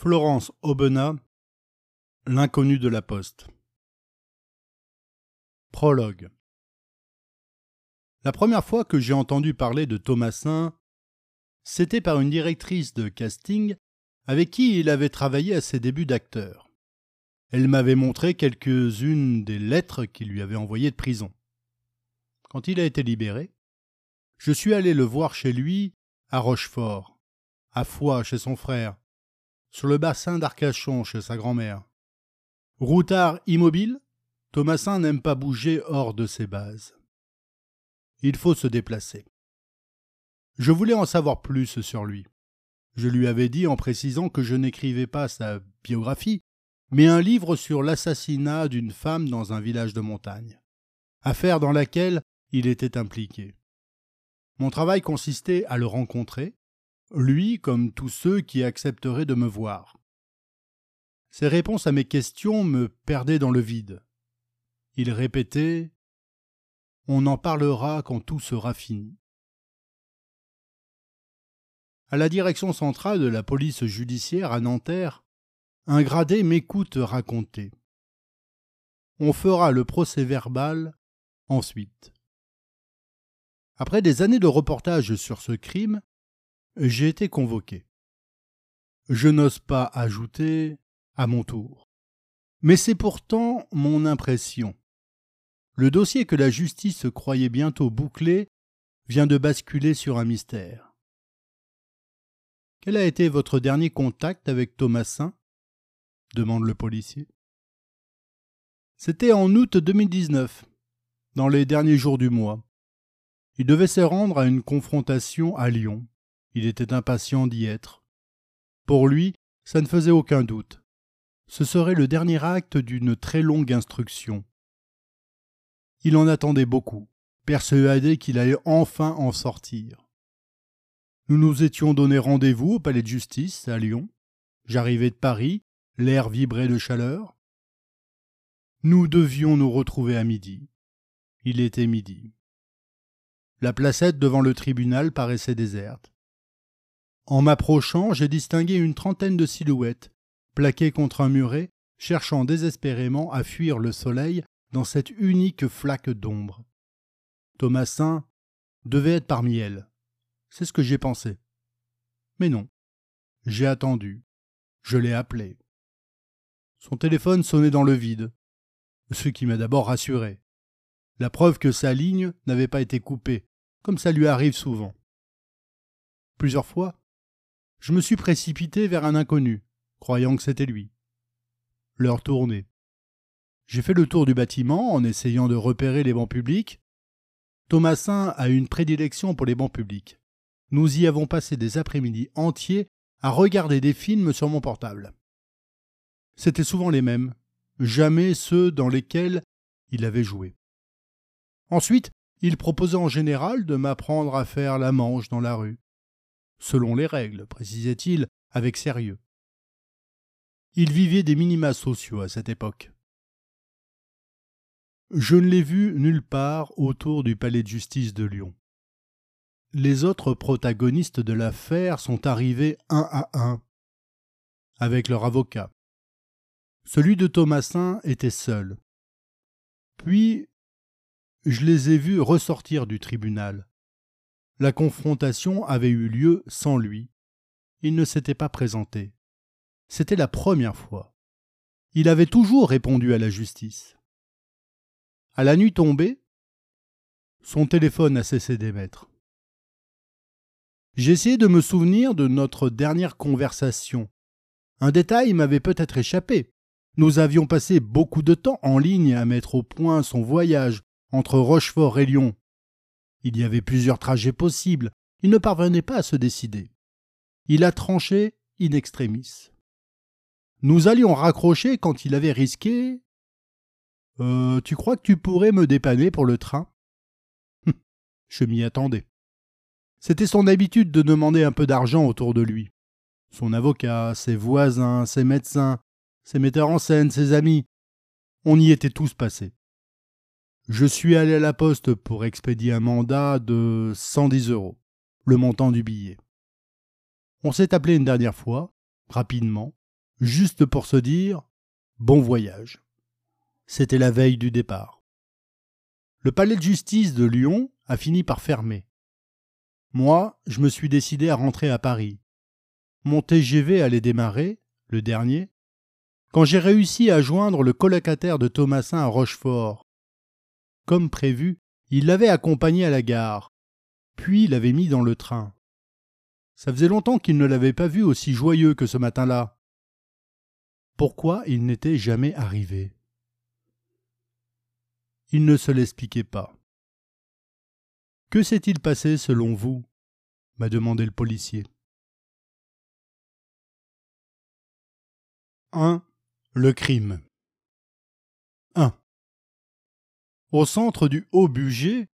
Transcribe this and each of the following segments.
Florence Aubenas, L'inconnu de la poste. Prologue. La première fois que j'ai entendu parler de Thomasin, c'était par une directrice de casting avec qui il avait travaillé à ses débuts d'acteur. Elle m'avait montré quelques-unes des lettres qu'il lui avait envoyées de prison. Quand il a été libéré, je suis allé le voir chez lui à Rochefort, à Foix chez son frère, sur le bassin d'Arcachon chez sa grand-mère. Routard immobile, Thomasin n'aime pas bouger hors de ses bases. Il faut se déplacer. Je voulais en savoir plus sur lui. Je lui avais dit en précisant que je n'écrivais pas sa biographie, mais un livre sur l'assassinat d'une femme dans un village de montagne, affaire dans laquelle il était impliqué. Mon travail consistait à le rencontrer, lui comme tous ceux qui accepteraient de me voir. Ses réponses à mes questions me perdaient dans le vide. Il répétait On en parlera quand tout sera fini. À la direction centrale de la police judiciaire à Nanterre, un gradé m'écoute raconter. On fera le procès verbal ensuite. Après des années de reportage sur ce crime, j'ai été convoqué. Je n'ose pas ajouter à mon tour. Mais c'est pourtant mon impression. Le dossier que la justice croyait bientôt bouclé vient de basculer sur un mystère. Quel a été votre dernier contact avec Thomasin? demande le policier. C'était en août 2019, dans les derniers jours du mois. Il devait se rendre à une confrontation à Lyon. Il était impatient d'y être. Pour lui, ça ne faisait aucun doute. Ce serait le dernier acte d'une très longue instruction. Il en attendait beaucoup, persuadé qu'il allait enfin en sortir. Nous nous étions donné rendez-vous au palais de justice à Lyon. J'arrivais de Paris, l'air vibrait de chaleur. Nous devions nous retrouver à midi. Il était midi. La placette devant le tribunal paraissait déserte. En m'approchant, j'ai distingué une trentaine de silhouettes, plaquées contre un muret, cherchant désespérément à fuir le soleil dans cette unique flaque d'ombre. Thomasin devait être parmi elles. C'est ce que j'ai pensé. Mais non. J'ai attendu. Je l'ai appelé. Son téléphone sonnait dans le vide, ce qui m'a d'abord rassuré. La preuve que sa ligne n'avait pas été coupée, comme ça lui arrive souvent. Plusieurs fois, je me suis précipité vers un inconnu, croyant que c'était lui. L'heure tournait. J'ai fait le tour du bâtiment en essayant de repérer les bancs publics. Thomasin a une prédilection pour les bancs publics. Nous y avons passé des après-midi entiers à regarder des films sur mon portable. C'étaient souvent les mêmes, jamais ceux dans lesquels il avait joué. Ensuite, il proposait en général de m'apprendre à faire la manche dans la rue selon les règles, précisait-il avec sérieux. Il vivait des minima sociaux à cette époque. Je ne l'ai vu nulle part autour du palais de justice de Lyon. Les autres protagonistes de l'affaire sont arrivés un à un, avec leur avocat. Celui de Thomasin était seul. Puis, je les ai vus ressortir du tribunal, la confrontation avait eu lieu sans lui. Il ne s'était pas présenté. C'était la première fois. Il avait toujours répondu à la justice. À la nuit tombée, son téléphone a cessé d'émettre. J'ai essayé de me souvenir de notre dernière conversation. Un détail m'avait peut-être échappé. Nous avions passé beaucoup de temps en ligne à mettre au point son voyage entre Rochefort et Lyon, il y avait plusieurs trajets possibles. Il ne parvenait pas à se décider. Il a tranché in extremis. Nous allions raccrocher quand il avait risqué. Euh, tu crois que tu pourrais me dépanner pour le train? Hum, Je m'y attendais. C'était son habitude de demander un peu d'argent autour de lui. Son avocat, ses voisins, ses médecins, ses metteurs en scène, ses amis. On y était tous passés. Je suis allé à la poste pour expédier un mandat de 110 euros, le montant du billet. On s'est appelé une dernière fois, rapidement, juste pour se dire bon voyage. C'était la veille du départ. Le palais de justice de Lyon a fini par fermer. Moi, je me suis décidé à rentrer à Paris. Mon TGV allait démarrer, le dernier, quand j'ai réussi à joindre le colocataire de Thomasin à Rochefort. Comme prévu, il l'avait accompagné à la gare, puis l'avait mis dans le train. Ça faisait longtemps qu'il ne l'avait pas vu aussi joyeux que ce matin-là. Pourquoi il n'était jamais arrivé? Il ne se l'expliquait pas. Que s'est-il passé selon vous? m'a demandé le policier. 1. Le crime. Au centre du haut budget,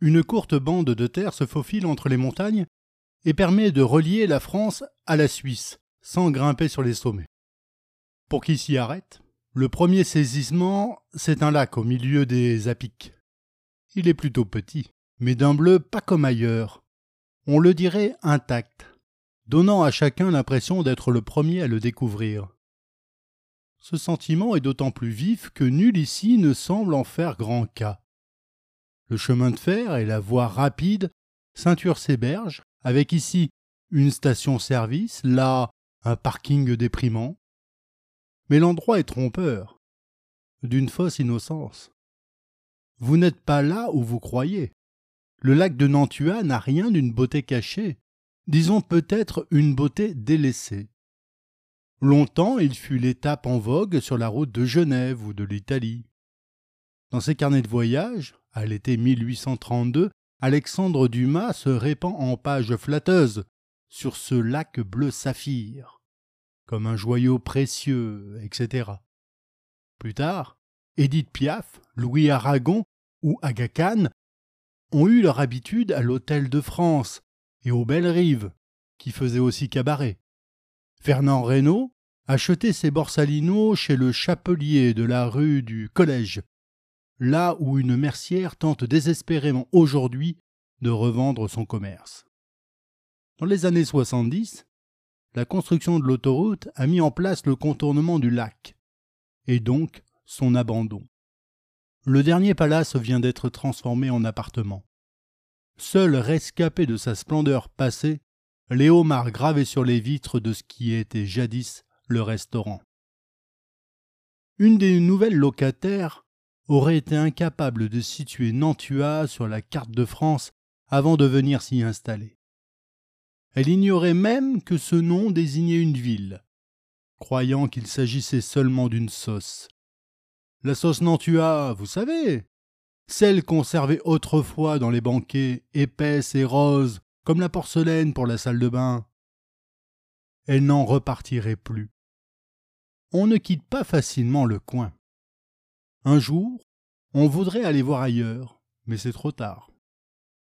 une courte bande de terre se faufile entre les montagnes et permet de relier la France à la Suisse sans grimper sur les sommets. Pour qui s'y arrête, le premier saisissement, c'est un lac au milieu des apics. Il est plutôt petit, mais d'un bleu pas comme ailleurs. On le dirait intact, donnant à chacun l'impression d'être le premier à le découvrir. Ce sentiment est d'autant plus vif que nul ici ne semble en faire grand cas. Le chemin de fer et la voie rapide ceinturent ces berges, avec ici une station-service, là un parking déprimant. Mais l'endroit est trompeur, d'une fausse innocence. Vous n'êtes pas là où vous croyez. Le lac de Nantua n'a rien d'une beauté cachée, disons peut-être une beauté délaissée. Longtemps il fut l'étape en vogue sur la route de Genève ou de l'Italie. Dans ses carnets de voyage, à l'été 1832, Alexandre Dumas se répand en pages flatteuses sur ce lac bleu saphir, comme un joyau précieux, etc. Plus tard, Édith Piaf, Louis Aragon ou Aga Khan ont eu leur habitude à l'Hôtel de France et aux Belles Rives, qui faisaient aussi cabaret. Fernand Reynaud achetait ses borsalinos chez le chapelier de la rue du Collège là où une mercière tente désespérément aujourd'hui de revendre son commerce. Dans les années 70, la construction de l'autoroute a mis en place le contournement du lac, et donc son abandon. Le dernier palace vient d'être transformé en appartement. Seul rescapé de sa splendeur passée, Léomar gravé sur les vitres de ce qui était jadis le restaurant. Une des nouvelles locataires aurait été incapable de situer Nantua sur la carte de France avant de venir s'y installer. Elle ignorait même que ce nom désignait une ville, croyant qu'il s'agissait seulement d'une sauce. La sauce Nantua, vous savez, celle conservée autrefois dans les banquets, épaisse et rose, comme la porcelaine pour la salle de bain. Elle n'en repartirait plus. On ne quitte pas facilement le coin. Un jour, on voudrait aller voir ailleurs, mais c'est trop tard.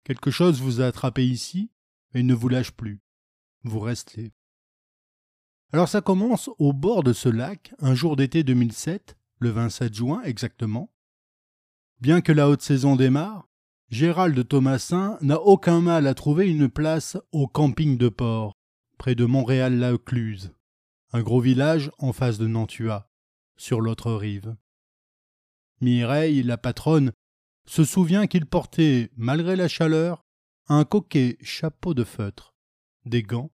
Quelque chose vous a attrapé ici et ne vous lâche plus. Vous restez. Alors ça commence au bord de ce lac, un jour d'été 2007, le 27 juin exactement. Bien que la haute saison démarre, Gérald Thomasin n'a aucun mal à trouver une place au camping de port, près de Montréal-la-Cluse, un gros village en face de Nantua, sur l'autre rive. Mireille, la patronne, se souvient qu'il portait, malgré la chaleur, un coquet chapeau de feutre, des gants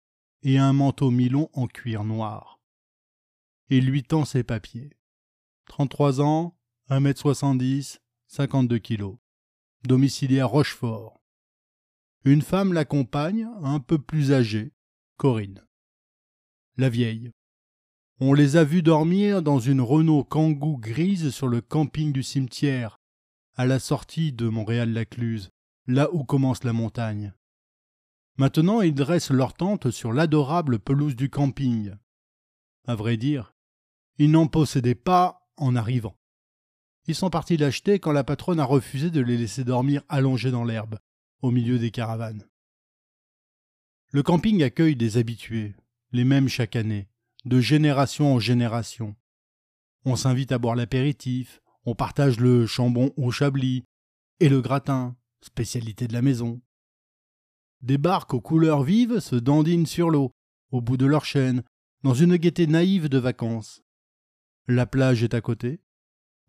et un manteau milon en cuir noir. Il lui tend ses papiers. Trente-trois ans, un mètre soixante-dix, cinquante-deux kilos. Domicilié à Rochefort. Une femme l'accompagne, un peu plus âgée, Corinne. La vieille, on les a vus dormir dans une Renault Kangoo grise sur le camping du cimetière, à la sortie de Montréal-Lacluse, là où commence la montagne. Maintenant, ils dressent leur tente sur l'adorable pelouse du camping. À vrai dire, ils n'en possédaient pas en arrivant. Ils sont partis l'acheter quand la patronne a refusé de les laisser dormir allongés dans l'herbe, au milieu des caravanes. Le camping accueille des habitués, les mêmes chaque année, de génération en génération. On s'invite à boire l'apéritif, on partage le chambon au chablis et le gratin, spécialité de la maison. Des barques aux couleurs vives se dandinent sur l'eau, au bout de leur chaîne, dans une gaieté naïve de vacances. La plage est à côté,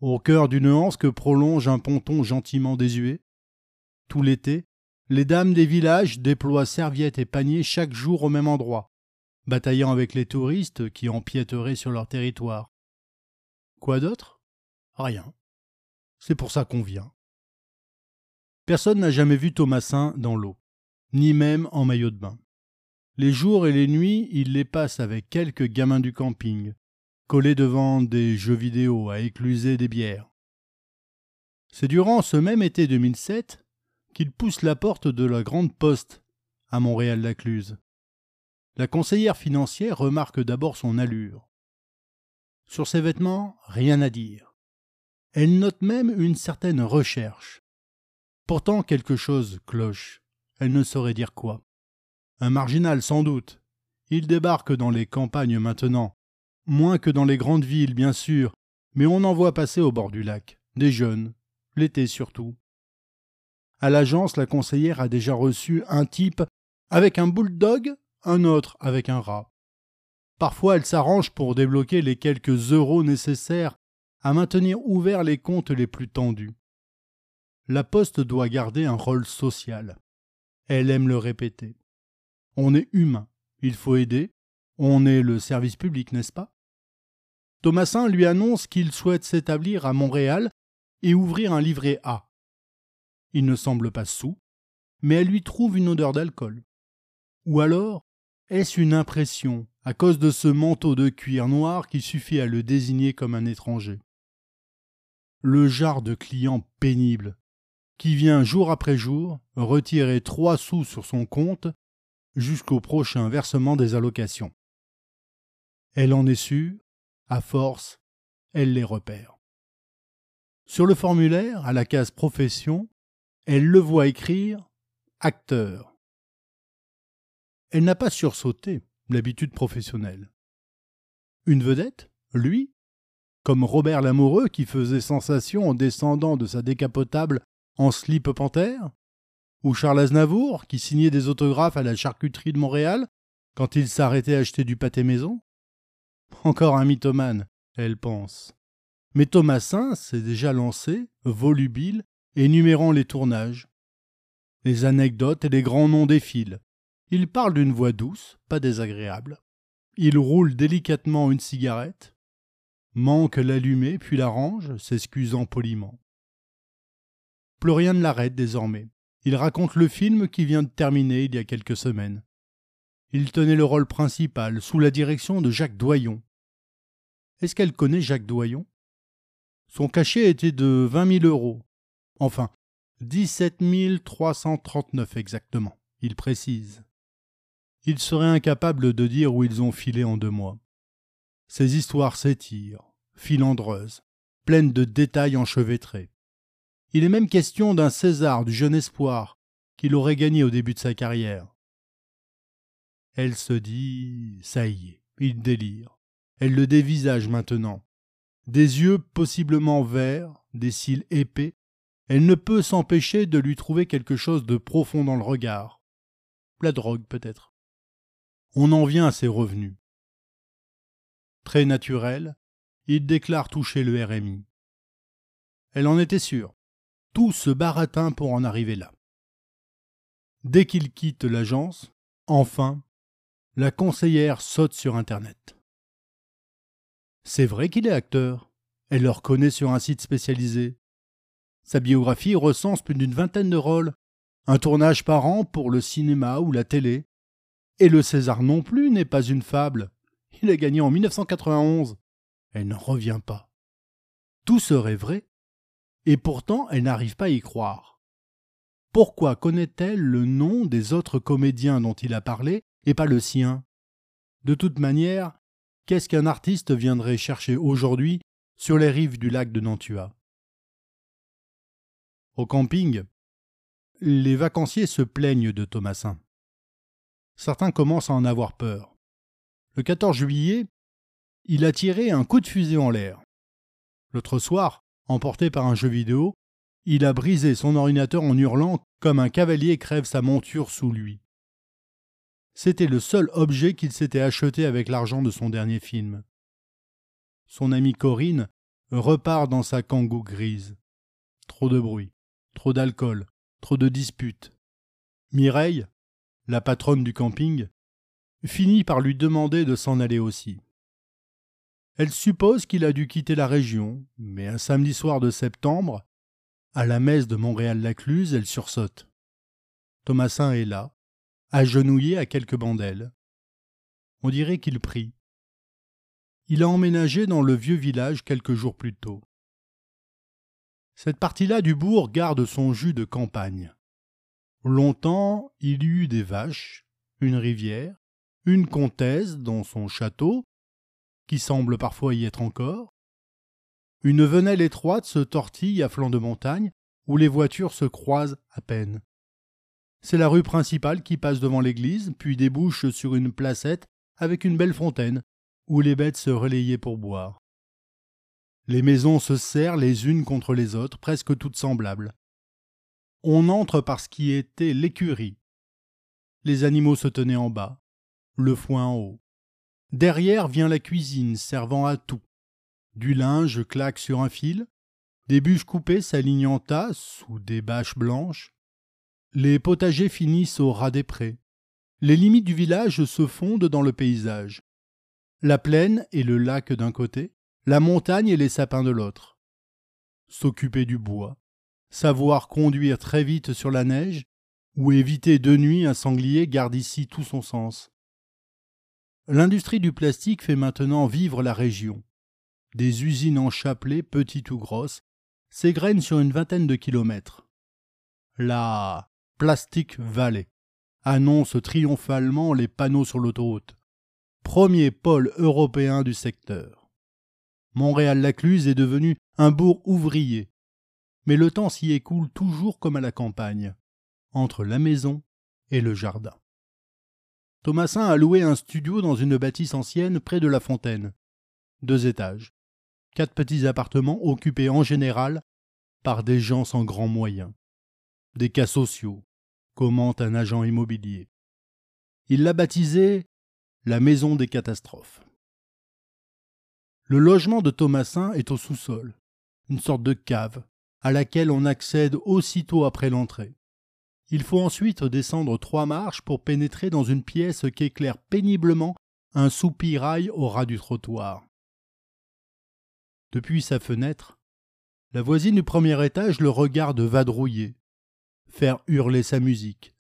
au cœur d'une anse que prolonge un ponton gentiment désuet. Tout l'été, les dames des villages déploient serviettes et paniers chaque jour au même endroit, bataillant avec les touristes qui empiéteraient sur leur territoire. Quoi d'autre? Rien. C'est pour ça qu'on vient. Personne n'a jamais vu Thomasin dans l'eau, ni même en maillot de bain. Les jours et les nuits, il les passe avec quelques gamins du camping, collés devant des jeux vidéo à écluser des bières. C'est durant ce même été 2007 qu'il pousse la porte de la Grande Poste à Montréal-Lacluse. La conseillère financière remarque d'abord son allure. Sur ses vêtements, rien à dire. Elle note même une certaine recherche. Pourtant quelque chose cloche. Elle ne saurait dire quoi. Un marginal sans doute. Il débarque dans les campagnes maintenant. Moins que dans les grandes villes, bien sûr, mais on en voit passer au bord du lac. Des jeunes. L'été surtout. À l'agence, la conseillère a déjà reçu un type avec un bulldog, un autre avec un rat. Parfois, elle s'arrange pour débloquer les quelques euros nécessaires à maintenir ouverts les comptes les plus tendus. La Poste doit garder un rôle social. Elle aime le répéter. On est humain, il faut aider, on est le service public, n'est-ce pas? Thomasin lui annonce qu'il souhaite s'établir à Montréal et ouvrir un livret A. Il ne semble pas sous, mais elle lui trouve une odeur d'alcool. Ou alors, est-ce une impression à cause de ce manteau de cuir noir qui suffit à le désigner comme un étranger? Le genre de client pénible, qui vient jour après jour retirer trois sous sur son compte jusqu'au prochain versement des allocations. Elle en est sûre, à force, elle les repère. Sur le formulaire, à la case profession, elle le voit écrire acteur. Elle n'a pas sursauté l'habitude professionnelle. Une vedette, lui, comme Robert Lamoureux qui faisait sensation en descendant de sa décapotable en slip panthère, ou Charles Aznavour qui signait des autographes à la charcuterie de Montréal quand il s'arrêtait à acheter du pâté maison. Encore un mythomane, elle pense. Mais Thomasin s'est déjà lancé, volubile, énumérant les tournages. Les anecdotes et les grands noms défilent. Il parle d'une voix douce, pas désagréable. Il roule délicatement une cigarette, manque l'allumer puis la range, s'excusant poliment. Plus rien ne l'arrête désormais. Il raconte le film qui vient de terminer il y a quelques semaines. Il tenait le rôle principal sous la direction de Jacques Doyon. Est-ce qu'elle connaît Jacques Doyon? Son cachet était de vingt mille euros, Enfin, 17 339 exactement, il précise. Il serait incapable de dire où ils ont filé en deux mois. Ces histoires s'étirent, filandreuses, pleines de détails enchevêtrés. Il est même question d'un César du jeune espoir qu'il aurait gagné au début de sa carrière. Elle se dit ça y est, il délire. Elle le dévisage maintenant. Des yeux possiblement verts, des cils épais, elle ne peut s'empêcher de lui trouver quelque chose de profond dans le regard. La drogue, peut-être. On en vient à ses revenus. Très naturel, il déclare toucher le RMI. Elle en était sûre. Tout se baratin pour en arriver là. Dès qu'il quitte l'agence, enfin, la conseillère saute sur Internet. C'est vrai qu'il est acteur. Elle le reconnaît sur un site spécialisé. Sa biographie recense plus d'une vingtaine de rôles, un tournage par an pour le cinéma ou la télé. Et le César non plus n'est pas une fable. Il a gagné en 1991. Elle n'en revient pas. Tout serait vrai. Et pourtant, elle n'arrive pas à y croire. Pourquoi connaît-elle le nom des autres comédiens dont il a parlé et pas le sien De toute manière, qu'est-ce qu'un artiste viendrait chercher aujourd'hui sur les rives du lac de Nantua? Au camping, les vacanciers se plaignent de Thomasin. Certains commencent à en avoir peur. Le 14 juillet, il a tiré un coup de fusée en l'air. L'autre soir, emporté par un jeu vidéo, il a brisé son ordinateur en hurlant comme un cavalier crève sa monture sous lui. C'était le seul objet qu'il s'était acheté avec l'argent de son dernier film. Son amie Corinne repart dans sa kangou grise. Trop de bruit, trop d'alcool, trop de disputes. Mireille, la patronne du camping, finit par lui demander de s'en aller aussi. Elle suppose qu'il a dû quitter la région, mais un samedi soir de septembre, à la messe de Montréal-Lacluse, elle sursaute. Thomasin est là, agenouillé à quelques bandelles. On dirait qu'il prie. Il a emménagé dans le vieux village quelques jours plus tôt. Cette partie-là du bourg garde son jus de campagne. Longtemps, il y eut des vaches, une rivière, une comtesse dans son château, qui semble parfois y être encore. Une venelle étroite se tortille à flanc de montagne, où les voitures se croisent à peine. C'est la rue principale qui passe devant l'église, puis débouche sur une placette avec une belle fontaine, où les bêtes se relayaient pour boire. Les maisons se serrent les unes contre les autres, presque toutes semblables. On entre par ce qui était l'écurie. Les animaux se tenaient en bas, le foin en haut. Derrière vient la cuisine servant à tout. Du linge claque sur un fil, des bûches coupées s'alignent en tas sous des bâches blanches. Les potagers finissent au ras des prés. Les limites du village se fondent dans le paysage. La plaine et le lac d'un côté, la montagne et les sapins de l'autre. S'occuper du bois, savoir conduire très vite sur la neige, ou éviter de nuit un sanglier garde ici tout son sens. L'industrie du plastique fait maintenant vivre la région. Des usines en chapelet, petites ou grosses, s'égrènent sur une vingtaine de kilomètres. La Plastic Valley annonce triomphalement les panneaux sur l'autoroute. Premier pôle européen du secteur. Montréal-Lacluse est devenu un bourg ouvrier. Mais le temps s'y écoule toujours comme à la campagne, entre la maison et le jardin. Thomasin a loué un studio dans une bâtisse ancienne près de la fontaine. Deux étages. Quatre petits appartements occupés en général par des gens sans grands moyens. Des cas sociaux, commente un agent immobilier. Il l'a baptisé la maison des catastrophes. Le logement de Thomasin est au sous-sol, une sorte de cave, à laquelle on accède aussitôt après l'entrée. Il faut ensuite descendre trois marches pour pénétrer dans une pièce qu'éclaire péniblement un soupirail au ras du trottoir. Depuis sa fenêtre, la voisine du premier étage le regarde vadrouiller, faire hurler sa musique,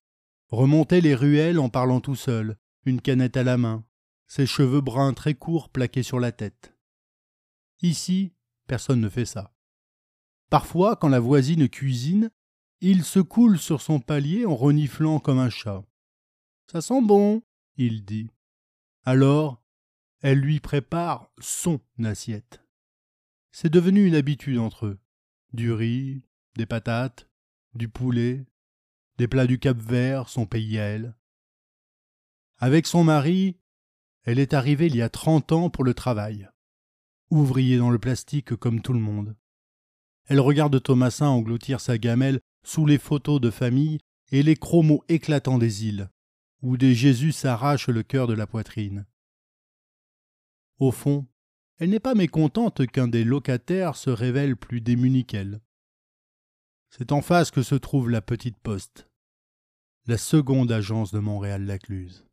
remonter les ruelles en parlant tout seul, une canette à la main, ses cheveux bruns très courts plaqués sur la tête. Ici, personne ne fait ça. Parfois, quand la voisine cuisine, il se coule sur son palier en reniflant comme un chat. Ça sent bon, il dit. Alors, elle lui prépare son assiette. C'est devenu une habitude entre eux. Du riz, des patates, du poulet, des plats du Cap Vert, son pays à elle. Avec son mari, elle est arrivée il y a trente ans pour le travail. Ouvrier dans le plastique comme tout le monde. Elle regarde Thomasin engloutir sa gamelle sous les photos de famille et les chromos éclatants des îles, où des Jésus s'arrachent le cœur de la poitrine. Au fond, elle n'est pas mécontente qu'un des locataires se révèle plus démuni qu'elle. C'est en face que se trouve la petite poste, la seconde agence de Montréal-Lacluse.